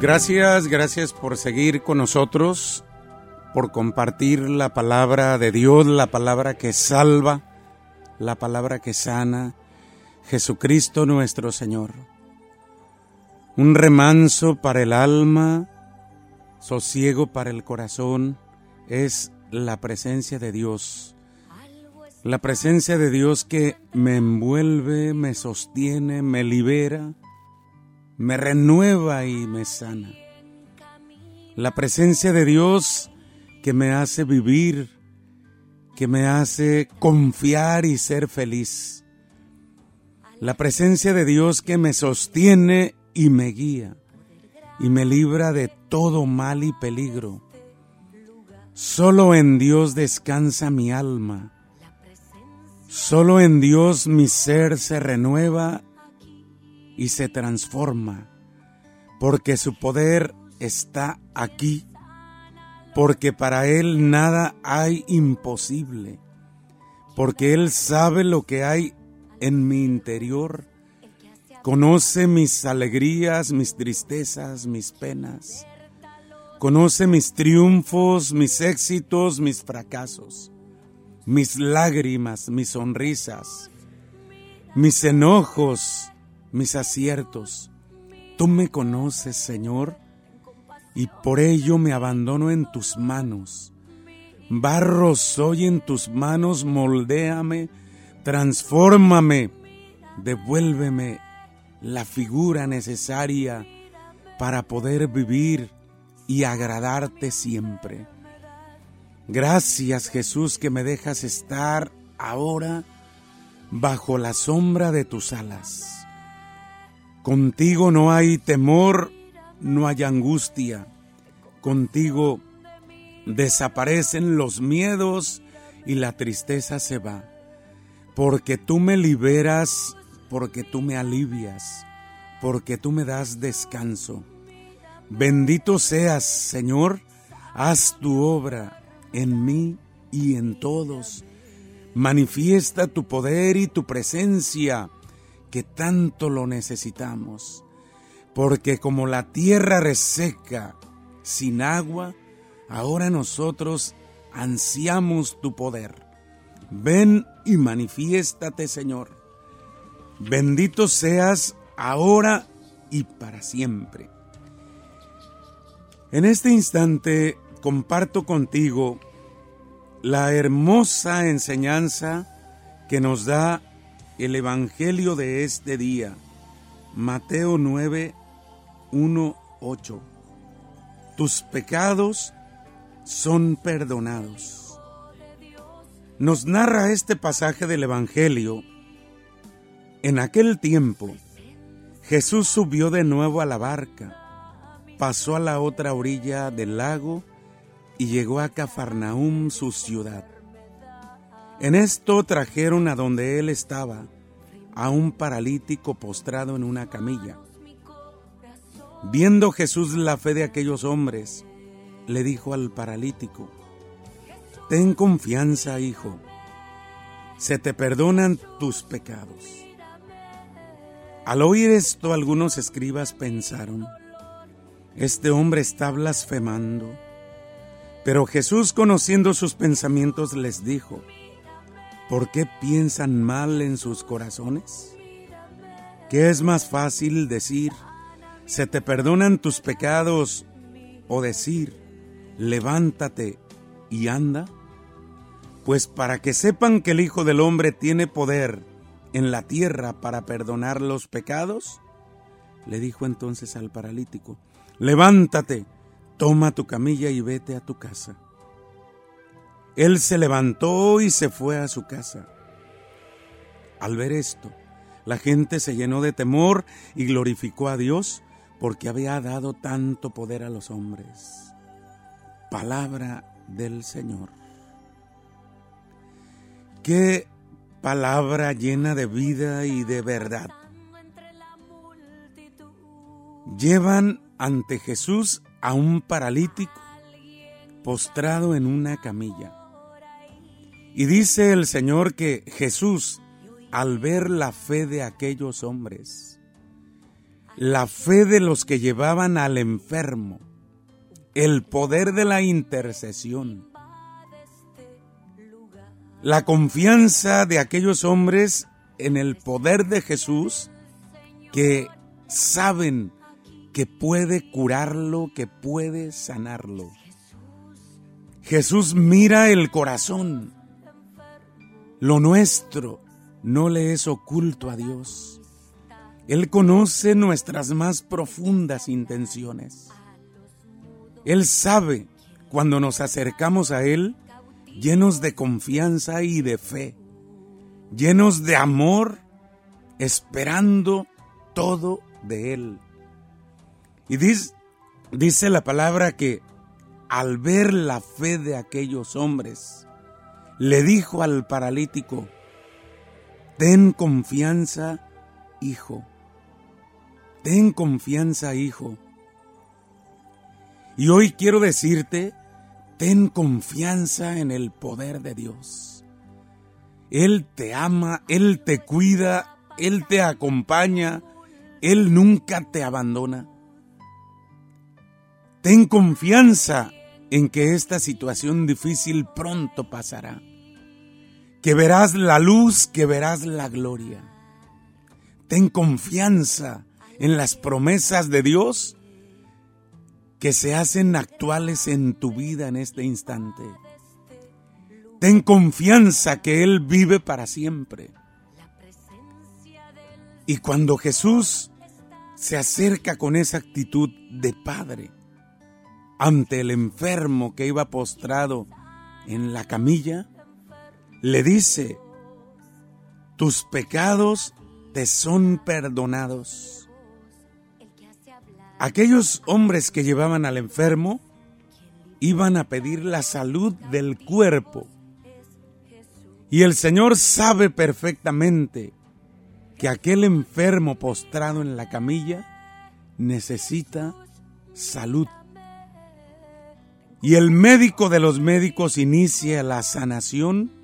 Gracias, gracias por seguir con nosotros, por compartir la palabra de Dios, la palabra que salva, la palabra que sana, Jesucristo nuestro Señor. Un remanso para el alma, sosiego para el corazón, es la presencia de Dios. La presencia de Dios que me envuelve, me sostiene, me libera, me renueva y me sana. La presencia de Dios que me hace vivir, que me hace confiar y ser feliz. La presencia de Dios que me sostiene y me guía y me libra de todo mal y peligro. Solo en Dios descansa mi alma. Solo en Dios mi ser se renueva y se transforma, porque su poder está aquí, porque para Él nada hay imposible, porque Él sabe lo que hay en mi interior, conoce mis alegrías, mis tristezas, mis penas, conoce mis triunfos, mis éxitos, mis fracasos, mis lágrimas, mis sonrisas, mis enojos, mis aciertos. Tú me conoces, Señor, y por ello me abandono en tus manos. Barro soy en tus manos, moldéame, transfórmame, devuélveme la figura necesaria para poder vivir y agradarte siempre. Gracias Jesús que me dejas estar ahora bajo la sombra de tus alas. Contigo no hay temor, no hay angustia. Contigo desaparecen los miedos y la tristeza se va. Porque tú me liberas, porque tú me alivias, porque tú me das descanso. Bendito seas, Señor, haz tu obra en mí y en todos. Manifiesta tu poder y tu presencia que tanto lo necesitamos, porque como la tierra reseca sin agua, ahora nosotros ansiamos tu poder. Ven y manifiéstate, Señor. Bendito seas ahora y para siempre. En este instante comparto contigo la hermosa enseñanza que nos da el Evangelio de este día, Mateo 9, 1, 8. Tus pecados son perdonados. Nos narra este pasaje del Evangelio. En aquel tiempo, Jesús subió de nuevo a la barca, pasó a la otra orilla del lago y llegó a Cafarnaum, su ciudad. En esto trajeron a donde él estaba a un paralítico postrado en una camilla. Viendo Jesús la fe de aquellos hombres, le dijo al paralítico, Ten confianza, hijo, se te perdonan tus pecados. Al oír esto, algunos escribas pensaron, Este hombre está blasfemando. Pero Jesús, conociendo sus pensamientos, les dijo, ¿Por qué piensan mal en sus corazones? ¿Qué es más fácil decir, se te perdonan tus pecados o decir, levántate y anda? Pues para que sepan que el Hijo del Hombre tiene poder en la tierra para perdonar los pecados, le dijo entonces al paralítico, levántate, toma tu camilla y vete a tu casa. Él se levantó y se fue a su casa. Al ver esto, la gente se llenó de temor y glorificó a Dios porque había dado tanto poder a los hombres. Palabra del Señor. Qué palabra llena de vida y de verdad. Llevan ante Jesús a un paralítico postrado en una camilla. Y dice el Señor que Jesús, al ver la fe de aquellos hombres, la fe de los que llevaban al enfermo, el poder de la intercesión, la confianza de aquellos hombres en el poder de Jesús que saben que puede curarlo, que puede sanarlo. Jesús mira el corazón. Lo nuestro no le es oculto a Dios. Él conoce nuestras más profundas intenciones. Él sabe cuando nos acercamos a Él llenos de confianza y de fe, llenos de amor, esperando todo de Él. Y dice, la palabra que al ver la fe de aquellos hombres, le dijo al paralítico, ten confianza, hijo, ten confianza, hijo. Y hoy quiero decirte, ten confianza en el poder de Dios. Él te ama, Él te cuida, Él te acompaña, Él nunca te abandona. Ten confianza en que esta situación difícil pronto pasará, que verás la luz, que verás la gloria. Ten confianza en las promesas de Dios que se hacen actuales en tu vida en este instante. Ten confianza que Él vive para siempre. Y cuando Jesús se acerca con esa actitud de Padre, ante el enfermo que iba postrado en la camilla, le dice, tus pecados te son perdonados. Aquellos hombres que llevaban al enfermo iban a pedir la salud del cuerpo. Y el Señor sabe perfectamente que aquel enfermo postrado en la camilla necesita salud y el médico de los médicos inicia la sanación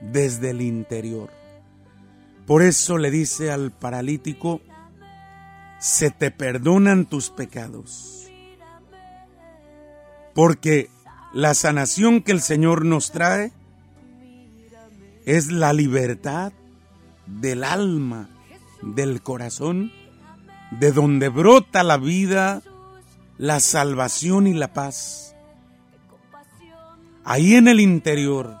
desde el interior. Por eso le dice al paralítico, se te perdonan tus pecados. Porque la sanación que el Señor nos trae es la libertad del alma, del corazón, de donde brota la vida la salvación y la paz. Ahí en el interior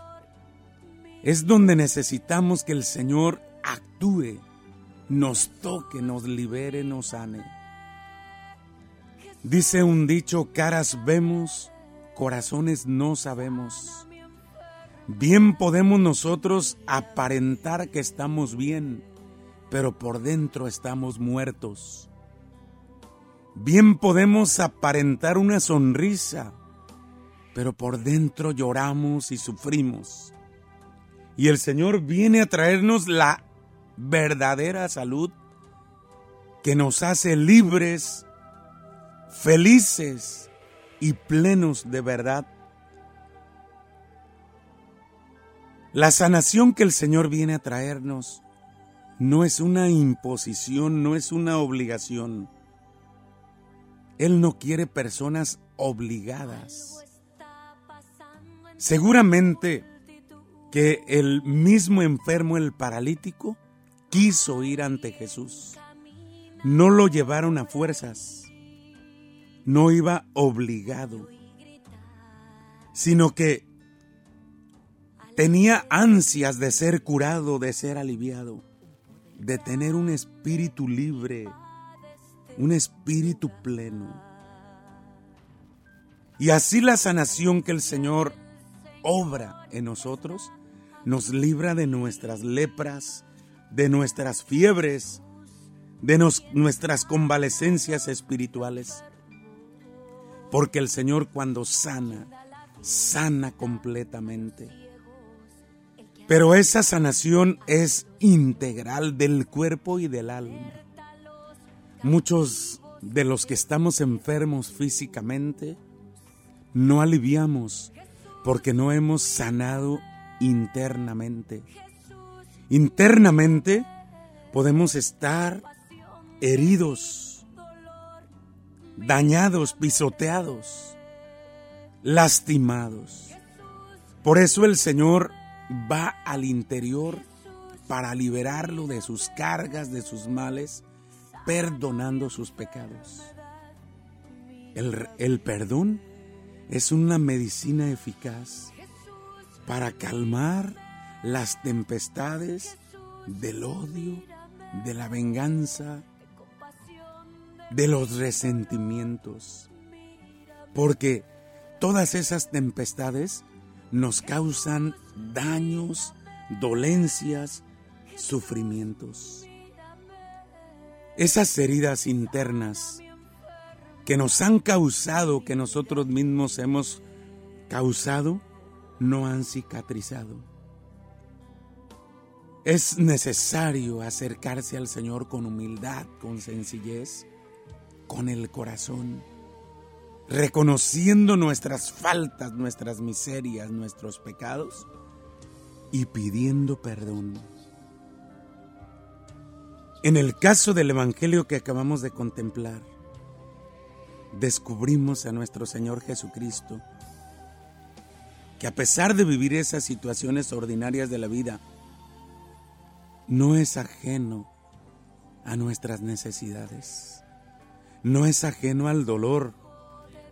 es donde necesitamos que el Señor actúe, nos toque, nos libere, nos sane. Dice un dicho, caras vemos, corazones no sabemos. Bien podemos nosotros aparentar que estamos bien, pero por dentro estamos muertos. Bien podemos aparentar una sonrisa, pero por dentro lloramos y sufrimos. Y el Señor viene a traernos la verdadera salud que nos hace libres, felices y plenos de verdad. La sanación que el Señor viene a traernos no es una imposición, no es una obligación él no quiere personas obligadas. Seguramente que el mismo enfermo, el paralítico, quiso ir ante Jesús. No lo llevaron a fuerzas. No iba obligado. Sino que tenía ansias de ser curado, de ser aliviado, de tener un espíritu libre, un espíritu pleno. Y así la sanación que el Señor obra en nosotros nos libra de nuestras lepras, de nuestras fiebres, de nuestras convalecencias espirituales. Porque el Señor cuando sana, sana completamente. Pero esa sanación es integral del cuerpo y del alma. Muchos de los que estamos enfermos físicamente no aliviamos porque no hemos sanado internamente. Internamente podemos estar heridos, dañados, pisoteados, lastimados. Por eso el Señor va al interior para liberarlo de sus cargas, de sus males, perdonando sus pecados. El, el, perdón es una medicina eficaz para calmar las tempestades del odio, de la venganza, de los resentimientos. Porque todas esas tempestades nos causan daños, dolencias, sufrimientos. Esas heridas internas que nos han causado, que nosotros mismos hemos causado, no han cicatrizado. Es necesario acercarse al Señor con humildad, con sencillez, con el corazón, reconociendo nuestras faltas, nuestras miserias, nuestros pecados y pidiendo perdón. En el caso del Evangelio que acabamos de contemplar, descubrimos a nuestro Señor Jesucristo, que a pesar de vivir esas situaciones ordinarias de la vida, no es ajeno a nuestras necesidades, no es ajeno al dolor,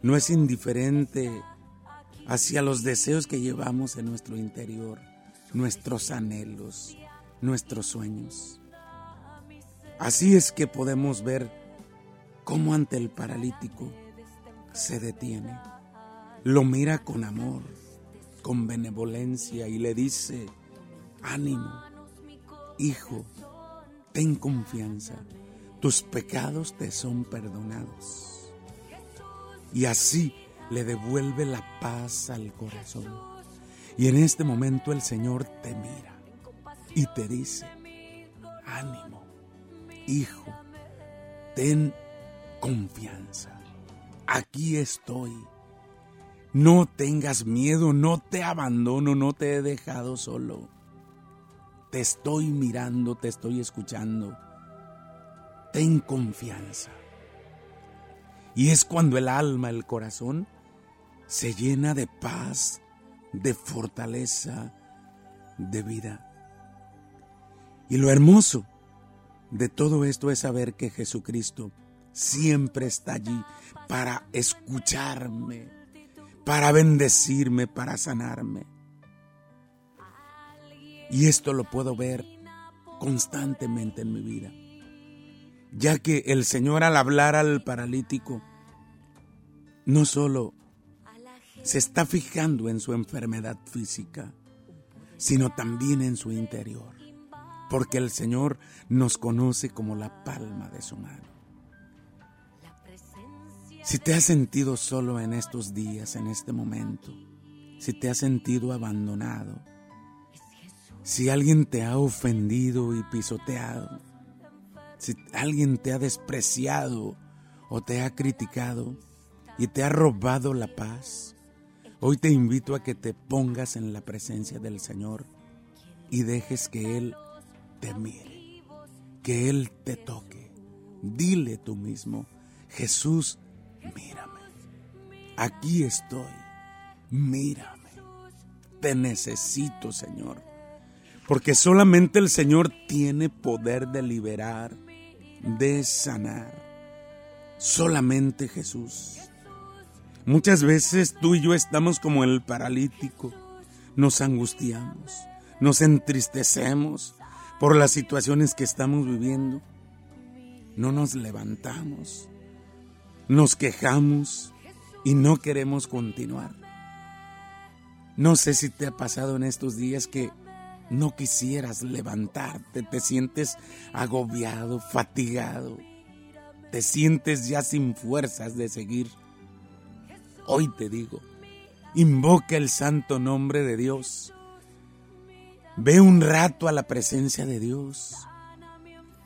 no es indiferente hacia los deseos que llevamos en nuestro interior, nuestros anhelos, nuestros sueños. Así es que podemos ver cómo ante el paralítico se detiene, lo mira con amor, con benevolencia y le dice, ánimo, hijo, ten confianza, tus pecados te son perdonados. Y así le devuelve la paz al corazón. Y en este momento el Señor te mira y te dice, ánimo, hijo, ten confianza. Aquí estoy. No tengas miedo, no te abandono, no te he dejado solo. Te estoy mirando, te estoy escuchando. Ten confianza. Y es cuando el alma, el corazón, se llena de paz, de fortaleza, de vida. Y lo hermoso de todo esto es saber que Jesucristo siempre está allí para escucharme, para bendecirme, para sanarme. Y esto lo puedo ver constantemente en mi vida, ya que el Señor al hablar al paralítico, no solo se está fijando en su enfermedad física, sino también en su interior, porque el Señor nos conoce como la palma de su mano. Si te has sentido solo en estos días, en este momento, si te has sentido abandonado, si alguien te ha ofendido y pisoteado, si alguien te ha despreciado o te ha criticado y te ha robado la paz, hoy te invito a que te pongas en la presencia del Señor y dejes que Él te mire, que Él te toque. Dile tú mismo, Jesús, mírame. Aquí estoy. Mírame. Te necesito, Señor. Porque solamente el Señor tiene poder de liberar, de sanar. Solamente Jesús. Muchas veces tú y yo estamos como el paralítico. Nos angustiamos, nos entristecemos por las situaciones que estamos viviendo. No nos levantamos nos quejamos y no queremos continuar. No sé si te ha pasado en estos días que no quisieras levantarte, te sientes agobiado, fatigado, te sientes ya sin fuerzas de seguir. Hoy te digo, invoca el santo nombre de Dios. Ve un rato a la presencia de Dios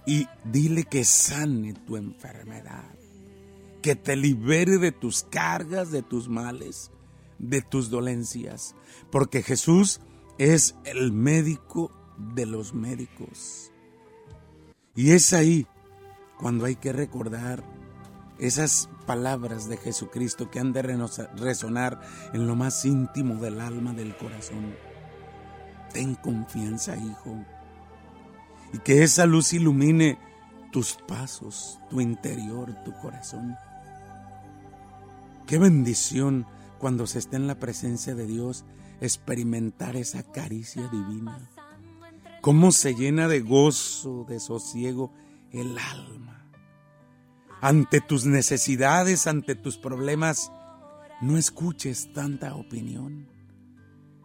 y dile que sane tu enfermedad que te libere de tus cargas, de tus males, de tus dolencias, porque Jesús es el médico de los médicos. Y es ahí cuando hay que recordar esas palabras de Jesucristo que han de resonar en lo más íntimo del alma, del corazón. Ten confianza, hijo, y que esa luz ilumine tus pasos, tu interior, tu corazón. Qué bendición cuando se está en la presencia de Dios experimentar esa caricia divina. Cómo se llena de gozo, de sosiego el alma. Ante tus necesidades, ante tus problemas, no escuches tanta opinión.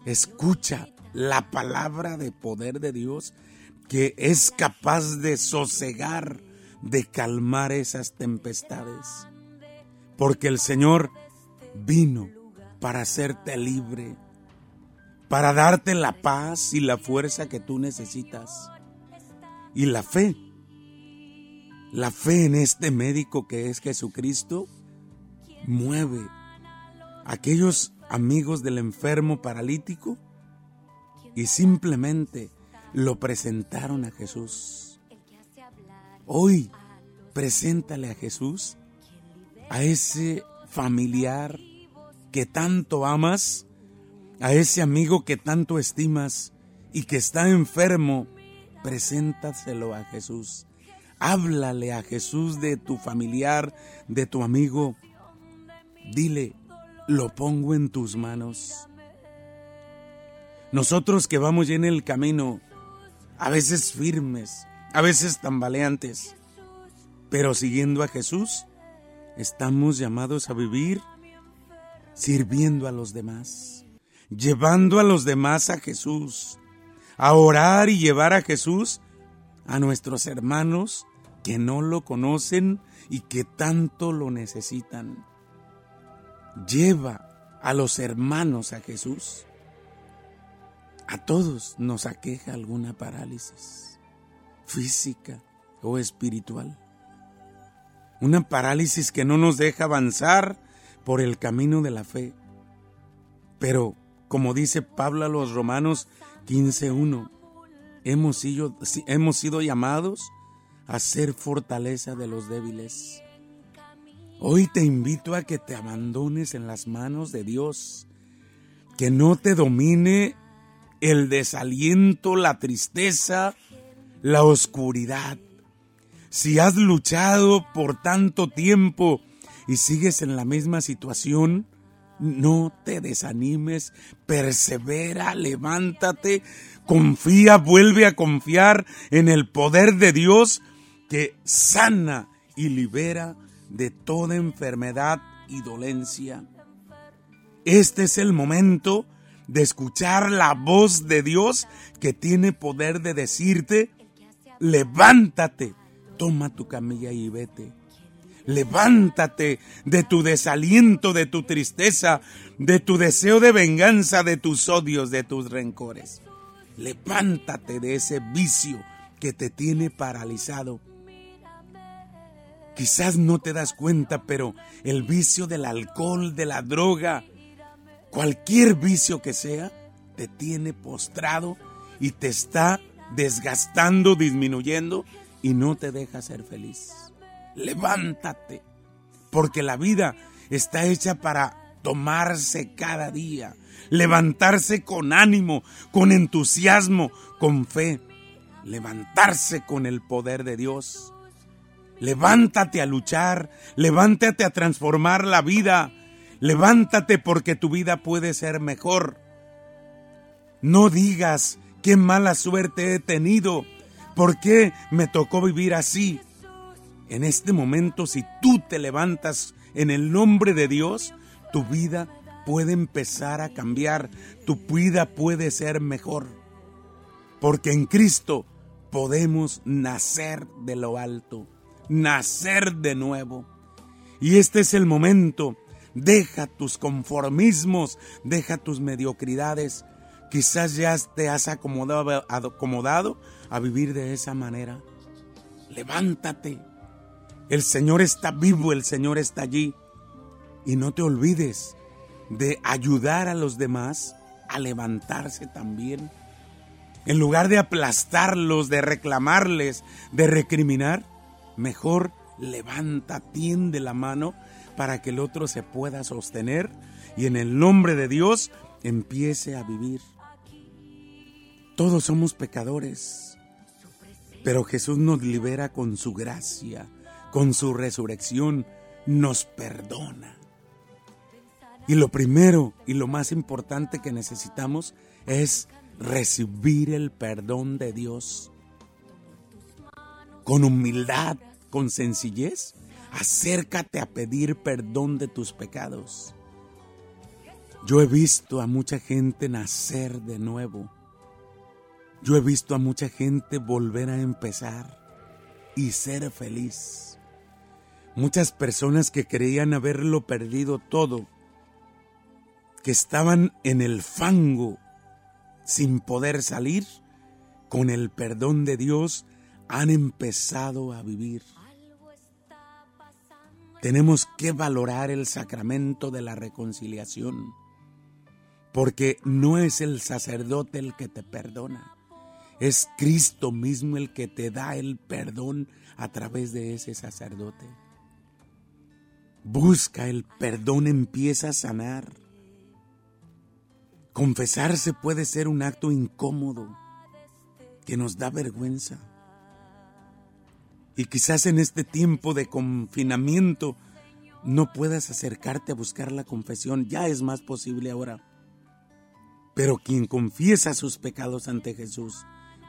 Escucha la palabra de poder de Dios que es capaz de sosegar, de calmar esas tempestades. Porque el Señor vino para hacerte libre, para darte la paz y la fuerza que tú necesitas. Y la fe, la fe en este médico que es Jesucristo, mueve a aquellos amigos del enfermo paralítico y simplemente lo presentaron a Jesús. Hoy, preséntale a Jesús, a ese familiar que tanto amas, a ese amigo que tanto estimas y que está enfermo, preséntaselo a Jesús. Háblale a Jesús de tu familiar, de tu amigo. Dile, lo pongo en tus manos. Nosotros que vamos ya en el camino, a veces firmes, a veces tambaleantes, pero siguiendo a Jesús, estamos llamados a vivir sirviendo a los demás, llevando a los demás a Jesús, a orar y llevar a Jesús a nuestros hermanos que no lo conocen y que tanto lo necesitan. Lleva a los hermanos a Jesús. A todos nos aqueja alguna parálisis física o espiritual. Una parálisis que no nos deja avanzar por el camino de la fe. Pero, como dice Pablo a los Romanos 15.1, hemos sido, hemos sido llamados a ser fortaleza de los débiles. Hoy te invito a que te abandones en las manos de Dios, que no te domine el desaliento, la tristeza, la oscuridad. Si has luchado por tanto tiempo y sigues en la misma situación, no te desanimes, persevera, levántate, confía, vuelve a confiar en el poder de Dios que sana y libera de toda enfermedad y dolencia. Este es el momento de escuchar la voz de Dios que tiene poder de decirte, levántate, toma tu camilla y vete. Levántate de tu desaliento, de tu tristeza, de tu deseo de venganza, de tus odios, de tus rencores. Levántate de ese vicio que te tiene paralizado. Quizás no te das cuenta, pero el vicio del alcohol, de la droga, cualquier vicio que sea, te tiene postrado y te está desgastando, disminuyendo y no te deja ser feliz. Levántate, porque la vida está hecha para tomarse cada día, levantarse con ánimo, con entusiasmo, con fe, levantarse con el poder de Dios. Levántate a luchar, levántate a transformar la vida, Levántate porque tu vida puede ser mejor. No digas qué mala suerte he tenido, por qué me tocó vivir así. En este momento, si tú te levantas en el nombre de Dios, tu vida puede empezar a cambiar, tu vida puede ser mejor. Porque en Cristo podemos nacer de lo alto, nacer de nuevo. Y este es el momento Deja tus conformismos, deja tus mediocridades. Quizás ya te has acomodado, a vivir de esa manera. Levántate. El Señor está vivo, el Señor está allí. Y no te olvides de ayudar a los demás a levantarse también. En lugar de aplastarlos, de reclamarles, de recriminar, Mejor levanta, tiende la mano para que el otro se pueda sostener y en el nombre de Dios empiece a vivir. Todos somos pecadores, pero Jesús nos libera con su gracia, con su resurrección, nos perdona. Y lo primero y lo más importante que necesitamos es recibir el perdón de Dios con humildad, con sencillez. Acércate a pedir perdón de tus pecados. Yo he visto a mucha gente nacer de nuevo. Yo he visto a mucha gente volver a empezar y ser feliz. Muchas personas que creían haberlo perdido todo, que estaban en el fango sin poder salir, con el perdón de Dios han empezado a vivir. Tenemos que valorar el sacramento de la reconciliación, porque no es el sacerdote el que te perdona, es Cristo mismo el que te da el perdón a través de ese sacerdote. Busca el perdón, empieza a sanar. Confesarse puede ser un acto incómodo que nos da vergüenza. Y quizás en este tiempo de confinamiento no puedas acercarte a buscar la confesión, ya es más posible ahora. Pero quien confiesa sus pecados ante Jesús,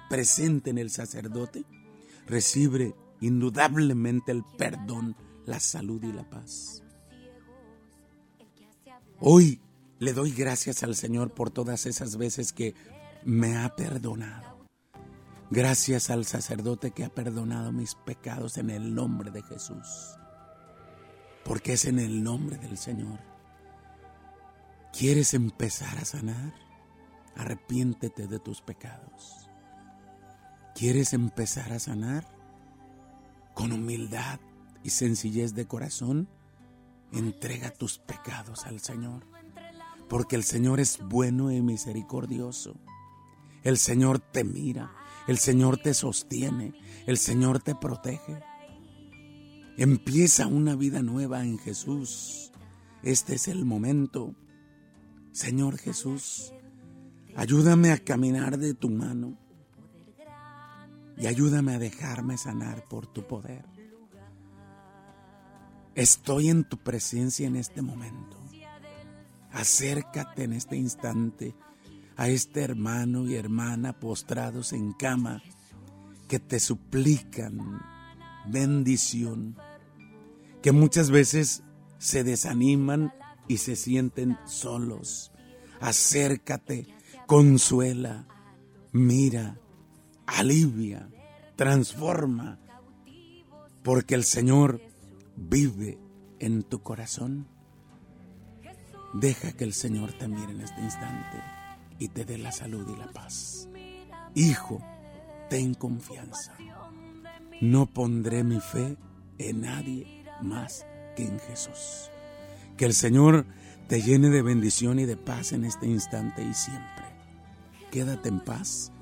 presente en el sacerdote, recibe indudablemente el perdón, la salud y la paz. Hoy le doy gracias al Señor por todas esas veces que me ha perdonado. Gracias al sacerdote que ha perdonado mis pecados en el nombre de Jesús. Porque es en el nombre del Señor. ¿Quieres empezar a sanar? Arrepiéntete de tus pecados. ¿Quieres empezar a sanar? Con humildad y sencillez de corazón, entrega tus pecados al Señor. Porque el Señor es bueno y misericordioso. El Señor te mira el Señor te sostiene, el Señor te protege. Empieza una vida nueva en Jesús. Este es el momento. Señor Jesús, ayúdame a caminar de tu mano y ayúdame a dejarme sanar por tu poder. Estoy en tu presencia en este momento. Acércate en este instante a este hermano y hermana postrados en cama que te suplican bendición, que muchas veces se desaniman y se sienten solos. Acércate, consuela, mira, alivia, transforma, porque el Señor vive en tu corazón. Deja que el Señor te mire en este instante y te dé la salud y la paz. Hijo, ten confianza. No pondré mi fe en nadie más que en Jesús. Que el Señor te llene de bendición y de paz en este instante y siempre. Quédate en paz,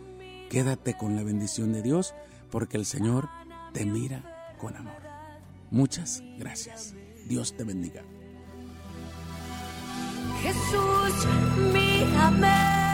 quédate con la bendición de Dios, porque el Señor te mira con amor. Muchas gracias. Dios te bendiga. Jesús, mírame.